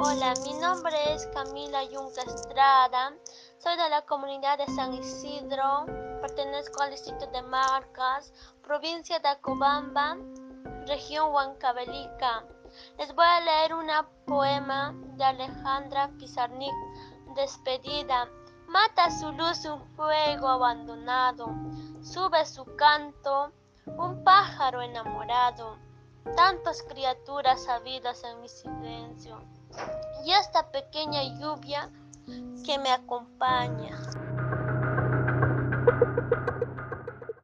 Hola, mi nombre es Camila Yunca Estrada, soy de la comunidad de San Isidro, pertenezco al distrito de Marcas, provincia de Acobamba, región Huancavelica. Les voy a leer un poema de Alejandra Pizarnik, Despedida. Mata su luz un fuego abandonado, sube su canto un pájaro enamorado, tantas criaturas habidas en mi silencio y esta pequeña lluvia que me acompaña.